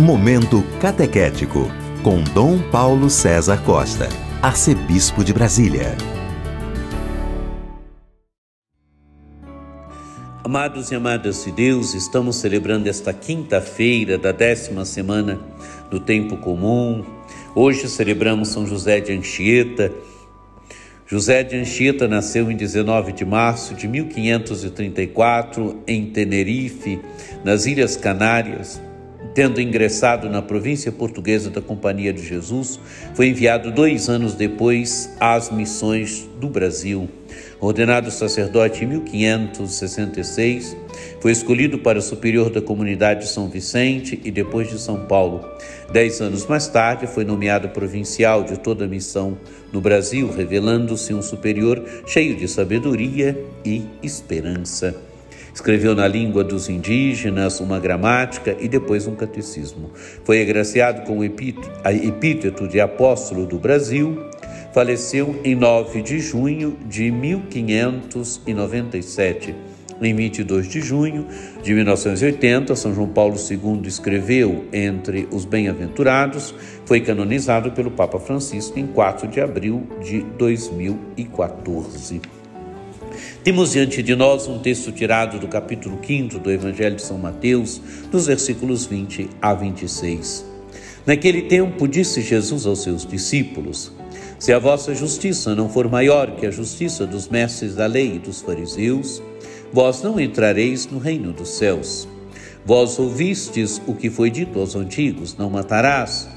Momento Catequético, com Dom Paulo César Costa, Arcebispo de Brasília. Amados e amadas de Deus, estamos celebrando esta quinta-feira da décima semana do Tempo Comum. Hoje celebramos São José de Anchieta. José de Anchieta nasceu em 19 de março de 1534 em Tenerife, nas Ilhas Canárias. Tendo ingressado na província portuguesa da Companhia de Jesus, foi enviado dois anos depois às missões do Brasil. Ordenado sacerdote em 1566, foi escolhido para superior da comunidade de São Vicente e depois de São Paulo. Dez anos mais tarde, foi nomeado provincial de toda a missão no Brasil, revelando-se um superior cheio de sabedoria e esperança. Escreveu na língua dos indígenas uma gramática e depois um catecismo. Foi agraciado com o epíteto de apóstolo do Brasil. Faleceu em 9 de junho de 1597. Em 22 de junho de 1980, São João Paulo II escreveu Entre os Bem-aventurados, foi canonizado pelo Papa Francisco em 4 de abril de 2014. Temos diante de nós um texto tirado do capítulo 5 do Evangelho de São Mateus, dos versículos 20 a 26. Naquele tempo disse Jesus aos seus discípulos: Se a vossa justiça não for maior que a justiça dos mestres da lei e dos fariseus, vós não entrareis no reino dos céus. Vós ouvistes o que foi dito aos antigos: Não matarás.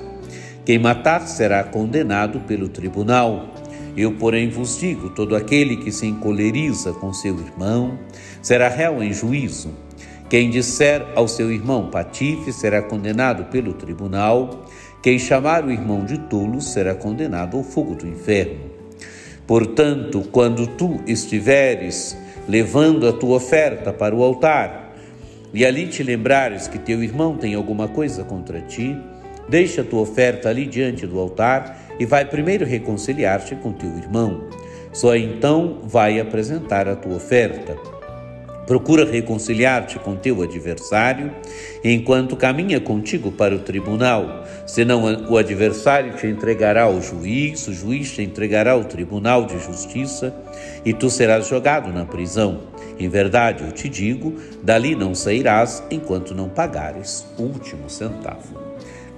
Quem matar será condenado pelo tribunal. Eu, porém, vos digo: todo aquele que se encoleriza com seu irmão será réu em juízo. Quem disser ao seu irmão patife será condenado pelo tribunal. Quem chamar o irmão de tolo será condenado ao fogo do inferno. Portanto, quando tu estiveres levando a tua oferta para o altar, e ali te lembrares que teu irmão tem alguma coisa contra ti, deixa a tua oferta ali diante do altar e vai primeiro reconciliar-te com teu irmão. Só então vai apresentar a tua oferta. Procura reconciliar-te com teu adversário enquanto caminha contigo para o tribunal, senão o adversário te entregará ao juiz, o juiz te entregará ao tribunal de justiça e tu serás jogado na prisão. Em verdade, eu te digo, dali não sairás enquanto não pagares o último centavo.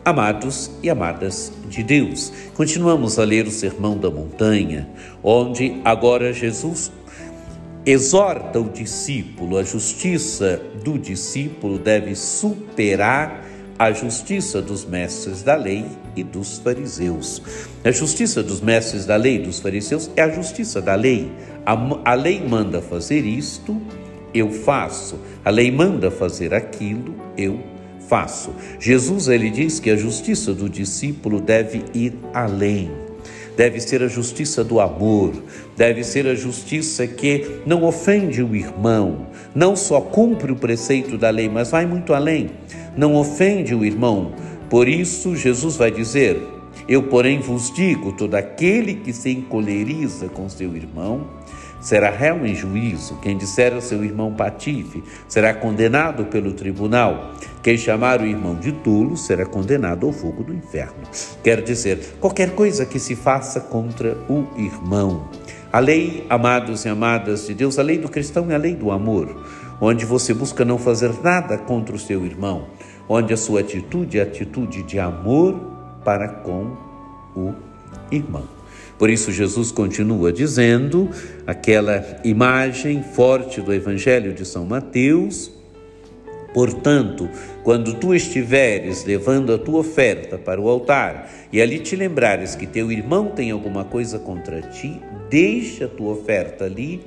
Amados e amadas de Deus, continuamos a ler o Sermão da Montanha, onde agora Jesus exorta o discípulo. A justiça do discípulo deve superar a justiça dos mestres da lei e dos fariseus. A justiça dos mestres da lei e dos fariseus é a justiça da lei. A, a lei manda fazer isto, eu faço. A lei manda fazer aquilo, eu faço. Jesus ele diz que a justiça do discípulo deve ir além. Deve ser a justiça do amor, deve ser a justiça que não ofende o irmão, não só cumpre o preceito da lei, mas vai muito além, não ofende o irmão. Por isso, Jesus vai dizer: Eu, porém, vos digo: todo aquele que se encoleriza com seu irmão, será réu em juízo. Quem disser ao seu irmão patife será condenado pelo tribunal. Quem chamar o irmão de tolo será condenado ao fogo do inferno. Quer dizer, qualquer coisa que se faça contra o irmão. A lei, amados e amadas de Deus, a lei do cristão é a lei do amor, onde você busca não fazer nada contra o seu irmão, onde a sua atitude é atitude de amor para com o irmão. Por isso, Jesus continua dizendo aquela imagem forte do Evangelho de São Mateus. Portanto, quando tu estiveres levando a tua oferta para o altar e ali te lembrares que teu irmão tem alguma coisa contra ti, deixa a tua oferta ali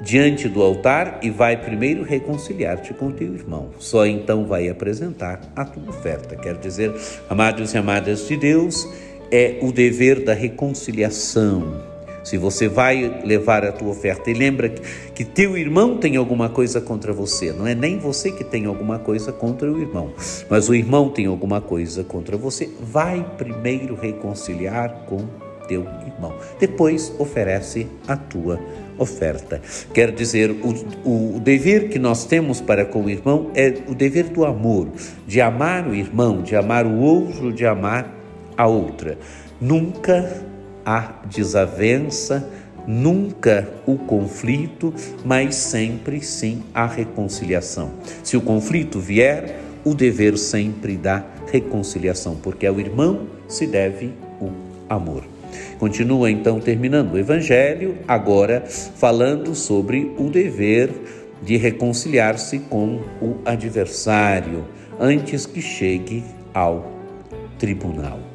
diante do altar e vai primeiro reconciliar-te com teu irmão. Só então vai apresentar a tua oferta. Quer dizer, amados e amadas de Deus, é o dever da reconciliação. Se você vai levar a tua oferta e lembra que, que teu irmão tem alguma coisa contra você, não é nem você que tem alguma coisa contra o irmão, mas o irmão tem alguma coisa contra você, vai primeiro reconciliar com teu irmão. Depois oferece a tua oferta. Quer dizer, o, o dever que nós temos para com o irmão é o dever do amor, de amar o irmão, de amar o outro, de amar a outra. Nunca há desavença, nunca o conflito, mas sempre sim a reconciliação. Se o conflito vier, o dever sempre da reconciliação, porque ao irmão se deve o amor. Continua então terminando o evangelho, agora falando sobre o dever de reconciliar-se com o adversário antes que chegue ao tribunal.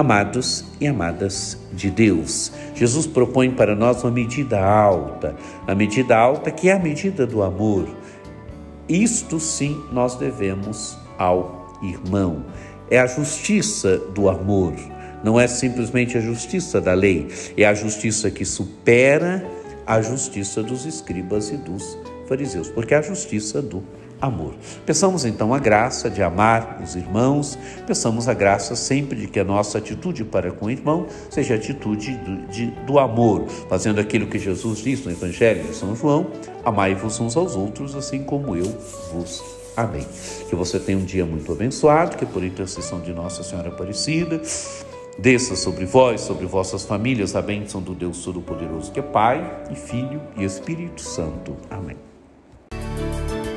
Amados e amadas de Deus, Jesus propõe para nós uma medida alta, a medida alta que é a medida do amor. Isto sim nós devemos ao irmão. É a justiça do amor não é simplesmente a justiça da lei, é a justiça que supera a justiça dos escribas e dos fariseus, porque é a justiça do amor. Peçamos então a graça de amar os irmãos, peçamos a graça sempre de que a nossa atitude para com o irmão seja a atitude do, de, do amor, fazendo aquilo que Jesus diz no Evangelho de São João: amai-vos uns aos outros, assim como eu vos amei. Que você tenha um dia muito abençoado, que por intercessão de Nossa Senhora Aparecida, Desça sobre vós, sobre vossas famílias, a bênção do Deus Todo-Poderoso, que é Pai e Filho e Espírito Santo. Amém.